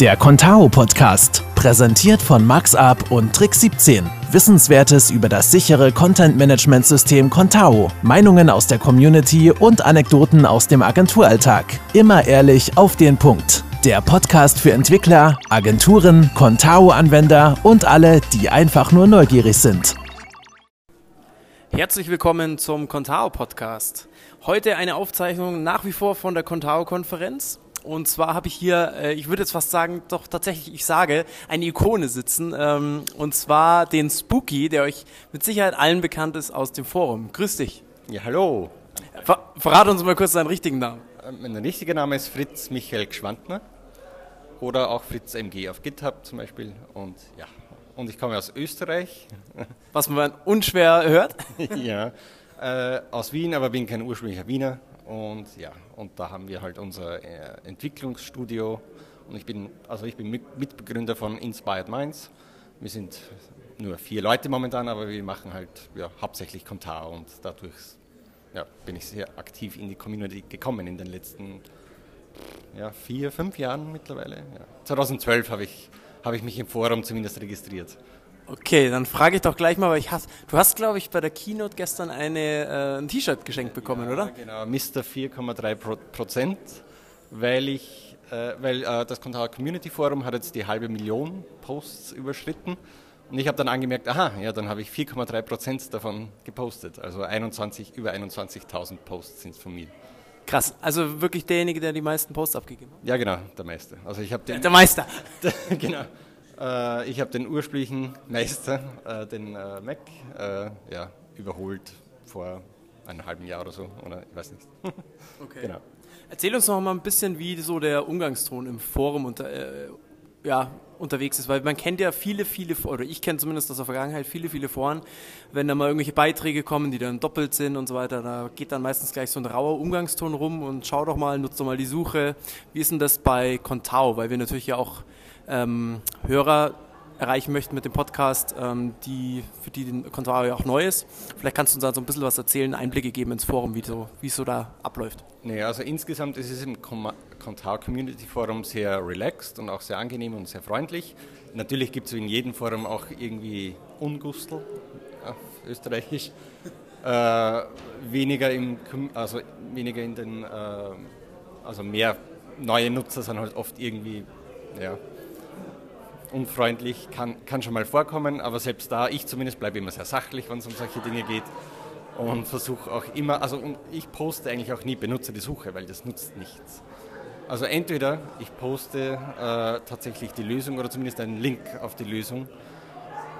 Der Contao Podcast, präsentiert von MaxUp und Trick 17. Wissenswertes über das sichere Content Management System Contao, Meinungen aus der Community und Anekdoten aus dem Agenturalltag. Immer ehrlich auf den Punkt. Der Podcast für Entwickler, Agenturen, Contao-Anwender und alle, die einfach nur neugierig sind. Herzlich willkommen zum Contao Podcast. Heute eine Aufzeichnung nach wie vor von der Contao Konferenz. Und zwar habe ich hier, äh, ich würde jetzt fast sagen, doch tatsächlich, ich sage, eine Ikone sitzen. Ähm, und zwar den Spooky, der euch mit Sicherheit allen bekannt ist aus dem Forum. Grüß dich. Ja, hallo. Ver verrat uns mal kurz deinen richtigen Namen. Äh, mein richtiger Name ist Fritz Michael Gschwandner oder auch Fritz MG auf GitHub zum Beispiel. Und ja, und ich komme aus Österreich. Was man unschwer hört. ja, äh, aus Wien, aber bin kein ursprünglicher Wiener. Und ja, und da haben wir halt unser äh, Entwicklungsstudio. Und ich bin, also ich bin Mitbegründer von Inspired Minds. Wir sind nur vier Leute momentan, aber wir machen halt ja, hauptsächlich Kontar und dadurch ja, bin ich sehr aktiv in die Community gekommen in den letzten ja, vier, fünf Jahren mittlerweile. Ja. 2012 habe ich, hab ich mich im Forum zumindest registriert. Okay, dann frage ich doch gleich mal, weil ich hast, du hast, glaube ich, bei der Keynote gestern eine, äh, ein T-Shirt geschenkt bekommen, ja, oder? Genau, Mr. 4,3 Prozent, weil ich, äh, weil äh, das Contar Community Forum hat jetzt die halbe Million Posts überschritten und ich habe dann angemerkt, aha, ja, dann habe ich 4,3 Prozent davon gepostet, also 21, über 21.000 Posts sind es von mir. Krass, also wirklich derjenige, der die meisten Posts abgegeben hat? Ja, genau, der Meister. Also ich habe der, der Meister. genau. Äh, ich habe den ursprünglichen Meister, äh, den äh, Mac, äh, ja, überholt vor einem halben Jahr oder so, oder ich weiß nicht. okay. Genau. Erzähl uns noch mal ein bisschen, wie so der Umgangston im Forum unter, äh, ja, unterwegs ist, weil man kennt ja viele, viele, oder ich kenne zumindest aus der Vergangenheit viele, viele Foren, wenn da mal irgendwelche Beiträge kommen, die dann doppelt sind und so weiter, da geht dann meistens gleich so ein rauer Umgangston rum und schau doch mal, nutzt doch mal die Suche. Wie ist denn das bei Contao? Weil wir natürlich ja auch ähm, Hörer erreichen möchten mit dem Podcast, ähm, die, für die den Contao ja auch neu ist. Vielleicht kannst du uns da so ein bisschen was erzählen, Einblicke geben ins Forum, wie so, es so da abläuft. Nee, also insgesamt ist es im Contao Community Forum sehr relaxed und auch sehr angenehm und sehr freundlich. Natürlich gibt es in jedem Forum auch irgendwie Ungustel auf Österreichisch. Äh, weniger, im, also weniger in den, äh, also mehr neue Nutzer sind halt oft irgendwie, ja, unfreundlich, kann, kann schon mal vorkommen, aber selbst da, ich zumindest bleibe immer sehr sachlich, wenn es um solche Dinge geht und versuche auch immer, also ich poste eigentlich auch nie, benutze die Suche, weil das nutzt nichts. Also entweder ich poste äh, tatsächlich die Lösung oder zumindest einen Link auf die Lösung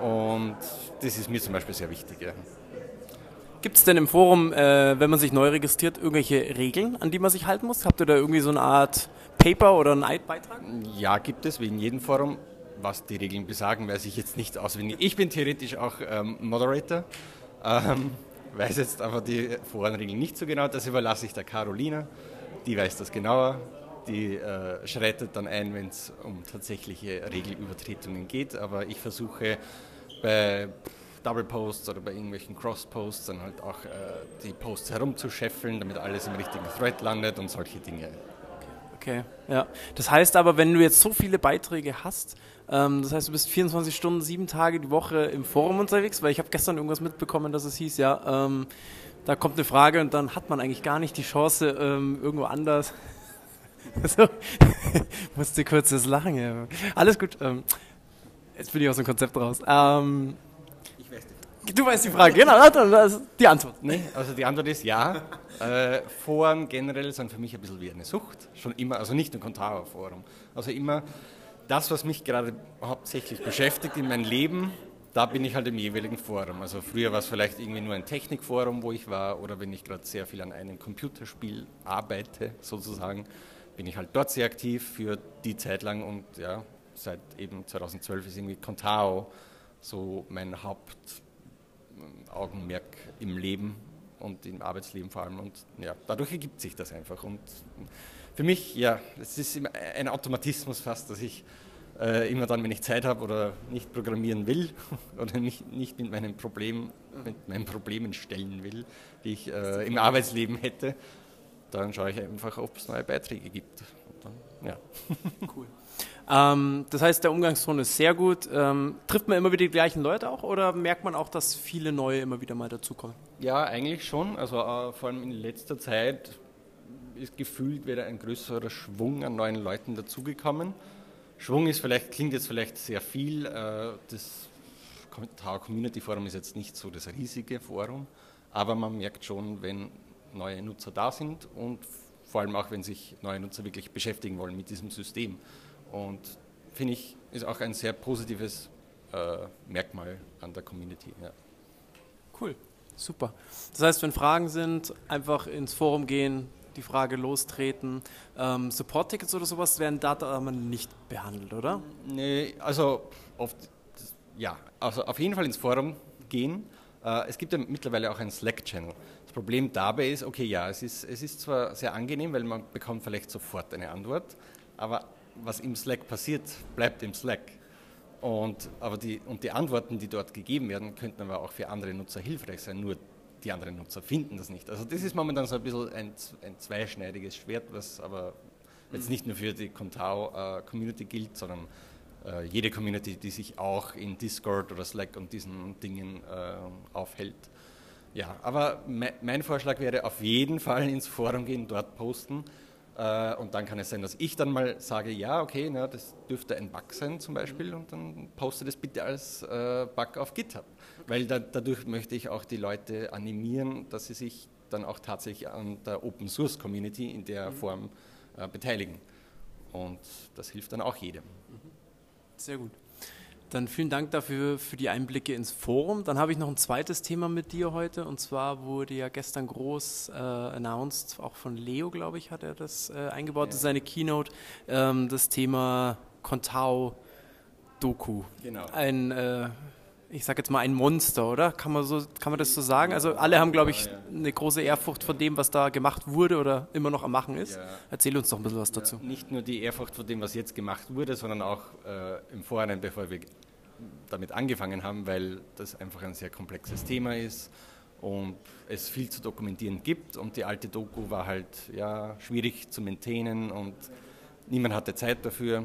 und das ist mir zum Beispiel sehr wichtig. Ja. Gibt es denn im Forum, äh, wenn man sich neu registriert, irgendwelche Regeln, an die man sich halten muss? Habt ihr da irgendwie so eine Art Paper oder einen Beitrag? Ja, gibt es, wie in jedem Forum was die Regeln besagen, weiß ich jetzt nicht auswendig. Ich bin theoretisch auch ähm, Moderator, ähm, weiß jetzt aber die Forenregeln nicht so genau. Das überlasse ich der Carolina, die weiß das genauer. Die äh, schreitet dann ein, wenn es um tatsächliche Regelübertretungen geht. Aber ich versuche bei Double Posts oder bei irgendwelchen Cross Posts dann halt auch äh, die Posts herumzuscheffeln, damit alles im richtigen Thread landet und solche Dinge. Okay, ja. Das heißt aber, wenn du jetzt so viele Beiträge hast, ähm, das heißt, du bist 24 Stunden, sieben Tage die Woche im Forum unterwegs, weil ich habe gestern irgendwas mitbekommen, dass es hieß, ja, ähm, da kommt eine Frage und dann hat man eigentlich gar nicht die Chance, ähm, irgendwo anders. so, musste kurz das Lachen. Ja. Alles gut. Ähm, jetzt bin ich aus dem Konzept raus. Ähm, ich weiß nicht. Du weißt die Frage, genau, das ist die Antwort. Nee, also die Antwort ist ja. Äh, Foren generell sind für mich ein bisschen wie eine Sucht. Schon immer, also nicht nur Contara-Forum. Also immer das, was mich gerade hauptsächlich beschäftigt in meinem Leben, da bin ich halt im jeweiligen Forum. Also früher war es vielleicht irgendwie nur ein Technikforum, wo ich war, oder wenn ich gerade sehr viel an einem Computerspiel arbeite, sozusagen, bin ich halt dort sehr aktiv für die Zeit lang und ja, seit eben 2012 ist irgendwie Contao so mein Hauptaugenmerk im Leben und im Arbeitsleben vor allem. Und ja, dadurch ergibt sich das einfach. Und für mich, ja, es ist ein Automatismus fast, dass ich äh, immer dann, wenn ich Zeit habe oder nicht programmieren will oder nicht, nicht mit, meinen Problemen, mit meinen Problemen stellen will, die ich äh, im Arbeitsleben hätte, dann schaue ich einfach, ob es neue Beiträge gibt. Und dann ja. Cool. Ähm, das heißt, der Umgangston ist sehr gut. Ähm, trifft man immer wieder die gleichen Leute auch oder merkt man auch, dass viele neue immer wieder mal dazukommen? Ja, eigentlich schon. Also äh, vor allem in letzter Zeit ist gefühlt wieder ein größerer Schwung an neuen Leuten dazugekommen. Schwung ist vielleicht, klingt jetzt vielleicht sehr viel. Äh, das Tower Community Forum ist jetzt nicht so das riesige Forum, aber man merkt schon, wenn neue Nutzer da sind und vor allem auch, wenn sich neue Nutzer wirklich beschäftigen wollen mit diesem System. Und finde ich, ist auch ein sehr positives äh, Merkmal an der Community. Ja. Cool, super. Das heißt, wenn Fragen sind, einfach ins Forum gehen, die Frage lostreten. Ähm, Support-Tickets oder sowas werden da aber nicht behandelt, oder? Nee, also oft, ja, also auf jeden Fall ins Forum gehen. Äh, es gibt ja mittlerweile auch einen Slack-Channel. Das Problem dabei ist, okay, ja, es ist, es ist zwar sehr angenehm, weil man bekommt vielleicht sofort eine Antwort, aber was im Slack passiert, bleibt im Slack. Und, aber die, und die Antworten, die dort gegeben werden, könnten aber auch für andere Nutzer hilfreich sein. Nur die anderen Nutzer finden das nicht. Also das ist momentan so ein bisschen ein, ein zweischneidiges Schwert, was aber jetzt nicht nur für die Contao-Community äh, gilt, sondern äh, jede Community, die sich auch in Discord oder Slack und diesen Dingen äh, aufhält. Ja, aber me mein Vorschlag wäre auf jeden Fall ins Forum gehen, dort posten und dann kann es sein, dass ich dann mal sage, ja, okay, na, das dürfte ein Bug sein zum Beispiel und dann poste das bitte als äh, Bug auf GitHub. Weil da, dadurch möchte ich auch die Leute animieren, dass sie sich dann auch tatsächlich an der Open Source Community in der mhm. Form äh, beteiligen. Und das hilft dann auch jedem. Sehr gut. Dann vielen Dank dafür für die Einblicke ins Forum. Dann habe ich noch ein zweites Thema mit dir heute und zwar wurde ja gestern groß äh, announced, auch von Leo, glaube ich, hat er das äh, eingebaut, ja. das ist seine Keynote, ähm, das Thema Contao Doku. Genau. Ein äh, ich sage jetzt mal ein Monster, oder? Kann man, so, kann man das so sagen? Also alle haben, glaube ich, eine große Ehrfurcht vor dem, was da gemacht wurde oder immer noch am Machen ist. Ja. Erzähl uns doch ein bisschen was dazu. Ja, nicht nur die Ehrfurcht vor dem, was jetzt gemacht wurde, sondern auch äh, im Vorhinein, bevor wir damit angefangen haben, weil das einfach ein sehr komplexes Thema ist und es viel zu dokumentieren gibt und die alte Doku war halt ja, schwierig zu maintainen und niemand hatte Zeit dafür.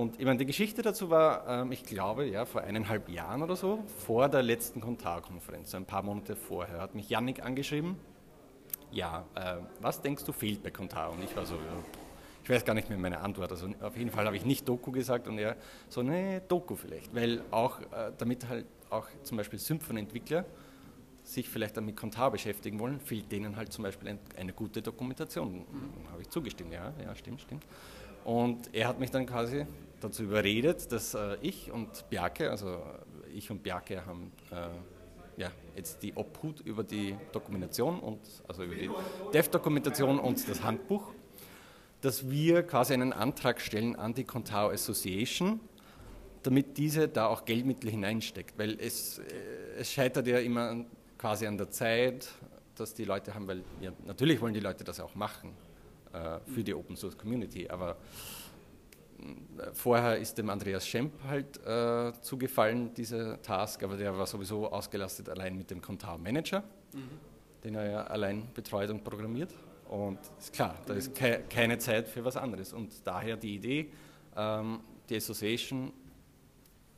Und ich meine, die Geschichte dazu war, ähm, ich glaube, ja, vor eineinhalb Jahren oder so, vor der letzten Kontarkonferenz, ein paar Monate vorher, hat mich Yannick angeschrieben. Ja, äh, was denkst du fehlt bei Kontar? Und ich war so, ja, ich weiß gar nicht mehr meine Antwort. Also auf jeden Fall habe ich nicht Doku gesagt und er so, ne, Doku vielleicht. Weil auch, äh, damit halt auch zum Beispiel Symphon-Entwickler sich vielleicht dann mit Kontar beschäftigen wollen, fehlt denen halt zum Beispiel ein, eine gute Dokumentation. Mhm. Habe ich zugestimmt, ja, ja, stimmt, stimmt. Und er hat mich dann quasi dazu überredet, dass äh, ich und Bjarke, also ich und Bjarke haben äh, ja, jetzt die Obhut über die Dokumentation und also über die Dev-Dokumentation und das Handbuch, dass wir quasi einen Antrag stellen an die Contao Association, damit diese da auch Geldmittel hineinsteckt, weil es, äh, es scheitert ja immer quasi an der Zeit, dass die Leute haben, weil ja, natürlich wollen die Leute das auch machen äh, für die Open Source Community. Aber äh, vorher ist dem Andreas Schemp halt äh, zugefallen, dieser Task, aber der war sowieso ausgelastet allein mit dem Contar Manager, mhm. den er ja allein betreut und programmiert. Und ist klar, da ist ke keine Zeit für was anderes. Und daher die Idee, ähm, die Association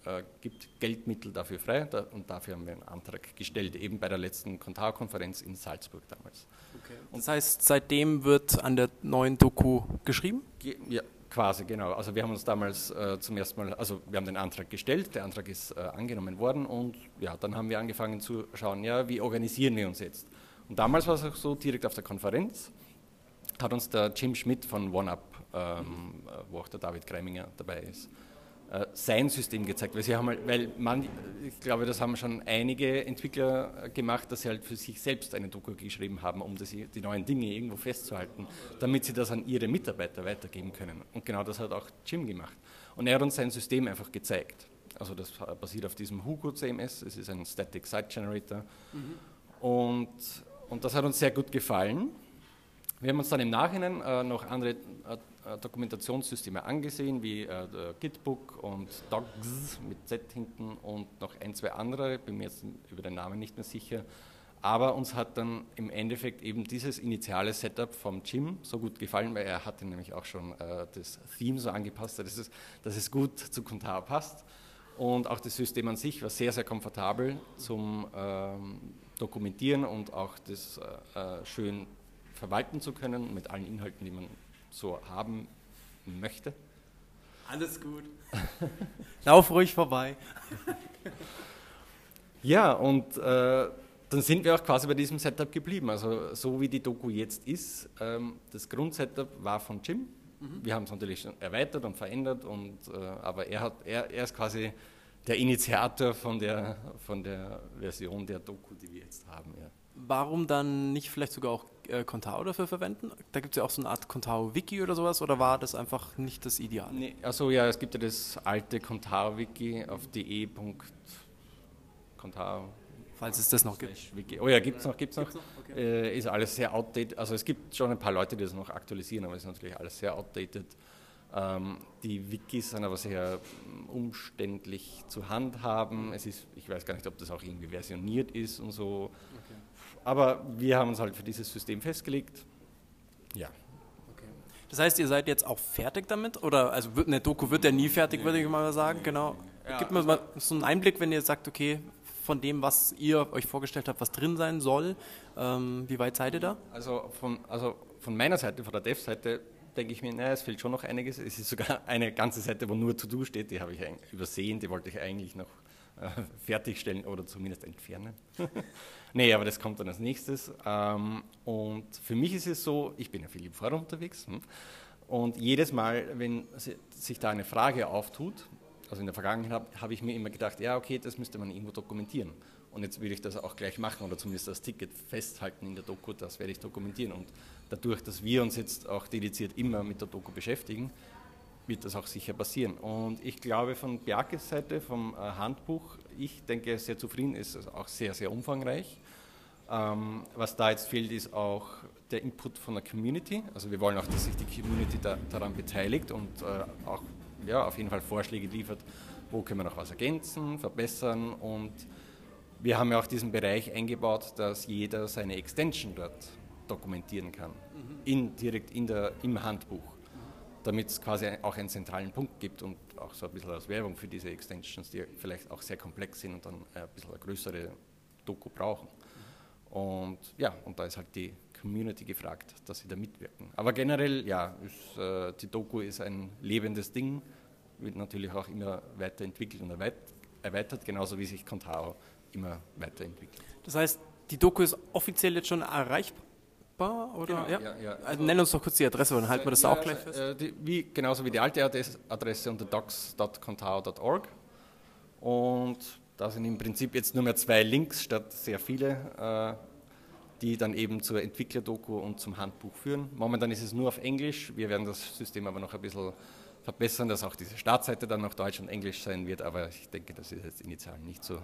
äh, gibt Geldmittel dafür frei da, und dafür haben wir einen Antrag gestellt, eben bei der letzten Kontarkonferenz in Salzburg damals. Okay. Das heißt, seitdem wird an der neuen Doku geschrieben? Ja, quasi, genau. Also wir haben uns damals äh, zum ersten Mal, also wir haben den Antrag gestellt, der Antrag ist äh, angenommen worden und ja, dann haben wir angefangen zu schauen, ja, wie organisieren wir uns jetzt? Und damals war es auch so, direkt auf der Konferenz hat uns der Jim Schmidt von OneUp, ähm, wo auch der David Greiminger dabei ist, äh, sein System gezeigt, weil sie haben halt, weil man, ich glaube, das haben schon einige Entwickler gemacht, dass sie halt für sich selbst eine Doku geschrieben haben, um das, die neuen Dinge irgendwo festzuhalten, damit sie das an ihre Mitarbeiter weitergeben können. Und genau das hat auch Jim gemacht. Und er hat uns sein System einfach gezeigt. Also das basiert auf diesem Hugo CMS, es ist ein Static Site Generator. Mhm. Und, und das hat uns sehr gut gefallen. Wir haben uns dann im Nachhinein äh, noch andere äh, äh, Dokumentationssysteme angesehen, wie äh, Gitbook und Dogs mit Z hinten und noch ein, zwei andere, bin mir jetzt über den Namen nicht mehr sicher. Aber uns hat dann im Endeffekt eben dieses initiale Setup vom Jim so gut gefallen, weil er hatte nämlich auch schon äh, das Theme so angepasst, dass es, dass es gut zu Contao passt. Und auch das System an sich war sehr, sehr komfortabel zum ähm, Dokumentieren und auch das äh, äh schön verwalten zu können mit allen Inhalten, die man so haben möchte. Alles gut. Lauf ruhig vorbei. ja, und äh, dann sind wir auch quasi bei diesem Setup geblieben. Also so wie die Doku jetzt ist, ähm, das Grundsetup war von Jim. Mhm. Wir haben es natürlich schon erweitert und verändert, und, äh, aber er, hat, er, er ist quasi der Initiator von der, von der Version der Doku, die wir jetzt haben. Ja. Warum dann nicht vielleicht sogar auch äh, Contao dafür verwenden? Da gibt es ja auch so eine Art Contao-Wiki oder sowas, oder war das einfach nicht das Ideal? Nee, also ja, es gibt ja das alte Contao-Wiki auf de.contao falls es das noch gibt. Wiki. Oh ja, gibt es noch, gibt's noch. noch? Okay. Äh, ist alles sehr outdated. Also es gibt schon ein paar Leute, die das noch aktualisieren, aber es ist natürlich alles sehr outdated. Ähm, die Wikis sind aber sehr ähm, umständlich zu handhaben. Es ist, ich weiß gar nicht, ob das auch irgendwie versioniert ist und so. Okay. Aber wir haben uns halt für dieses System festgelegt. Ja. Okay. Das heißt, ihr seid jetzt auch fertig damit? Oder also eine Doku wird ja nie fertig, nee, würde ich mal sagen. Nee, genau. Ja, Gib mir also mal so einen Einblick, wenn ihr sagt, okay, von dem, was ihr euch vorgestellt habt, was drin sein soll. Ähm, wie weit seid ihr da? Also von, also von meiner Seite, von der Dev-Seite, denke ich mir, naja, es fehlt schon noch einiges. Es ist sogar eine ganze Seite, wo nur To-Do steht, die habe ich übersehen, die wollte ich eigentlich noch fertigstellen oder zumindest entfernen. nee, aber das kommt dann als nächstes. Ähm, und für mich ist es so, ich bin ja viel im Forum unterwegs. Hm? Und jedes Mal, wenn sich da eine Frage auftut, also in der Vergangenheit habe hab ich mir immer gedacht, ja, okay, das müsste man irgendwo dokumentieren. Und jetzt will ich das auch gleich machen oder zumindest das Ticket festhalten in der Doku, das werde ich dokumentieren. Und dadurch, dass wir uns jetzt auch dediziert immer mit der Doku beschäftigen, wird das auch sicher passieren. Und ich glaube von Bjarkes Seite, vom äh, Handbuch, ich denke sehr zufrieden, ist es auch sehr, sehr umfangreich. Ähm, was da jetzt fehlt, ist auch der Input von der Community. Also wir wollen auch, dass sich die Community da, daran beteiligt und äh, auch ja, auf jeden Fall Vorschläge liefert, wo können wir noch was ergänzen, verbessern und wir haben ja auch diesen Bereich eingebaut, dass jeder seine Extension dort dokumentieren kann, mhm. in, direkt in der, im Handbuch, damit es quasi auch einen zentralen Punkt gibt und auch so ein bisschen als Werbung für diese Extensions, die vielleicht auch sehr komplex sind und dann ein bisschen eine größere Doku brauchen. Und ja, und da ist halt die Community gefragt, dass sie da mitwirken. Aber generell, ja, ist, äh, die Doku ist ein lebendes Ding, wird natürlich auch immer weiterentwickelt und erweitert, genauso wie sich Contao immer weiterentwickelt. Das heißt, die Doku ist offiziell jetzt schon erreichbar? Oder? Genau, ja? Ja, ja. Also nenn uns doch kurz die Adresse, dann halten wir das auch gleich fest. Äh, die, wie, genauso wie die alte Adresse unter docs.contao.org. Und da sind im Prinzip jetzt nur mehr zwei Links statt sehr viele. Äh, die dann eben zur Entwicklerdoku und zum Handbuch führen. Momentan ist es nur auf Englisch, wir werden das System aber noch ein bisschen verbessern, dass auch diese Startseite dann noch Deutsch und Englisch sein wird, aber ich denke, das ist jetzt initial nicht so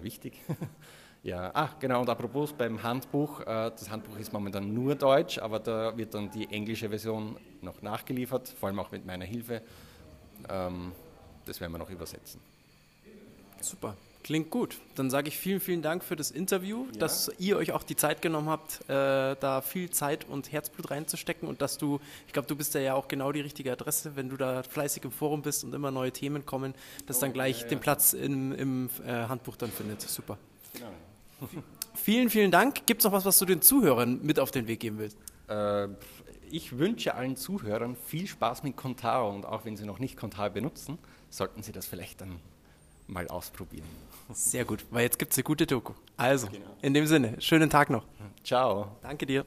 wichtig. ja, ach genau, und apropos beim Handbuch, äh, das Handbuch ist momentan nur Deutsch, aber da wird dann die englische Version noch nachgeliefert, vor allem auch mit meiner Hilfe. Ähm, das werden wir noch übersetzen. Super. Klingt gut. Dann sage ich vielen, vielen Dank für das Interview, ja. dass ihr euch auch die Zeit genommen habt, äh, da viel Zeit und Herzblut reinzustecken und dass du, ich glaube, du bist ja auch genau die richtige Adresse, wenn du da fleißig im Forum bist und immer neue Themen kommen, dass oh, dann gleich ja, ja. den Platz im, im äh, Handbuch dann findet. Super. Vielen, vielen Dank. Gibt es noch was, was du den Zuhörern mit auf den Weg geben willst? Äh, ich wünsche allen Zuhörern viel Spaß mit Contao und auch wenn sie noch nicht Contao benutzen, sollten sie das vielleicht dann mal ausprobieren. Sehr gut, weil jetzt gibt es eine gute Doku. Also, genau. in dem Sinne, schönen Tag noch. Ciao. Danke dir.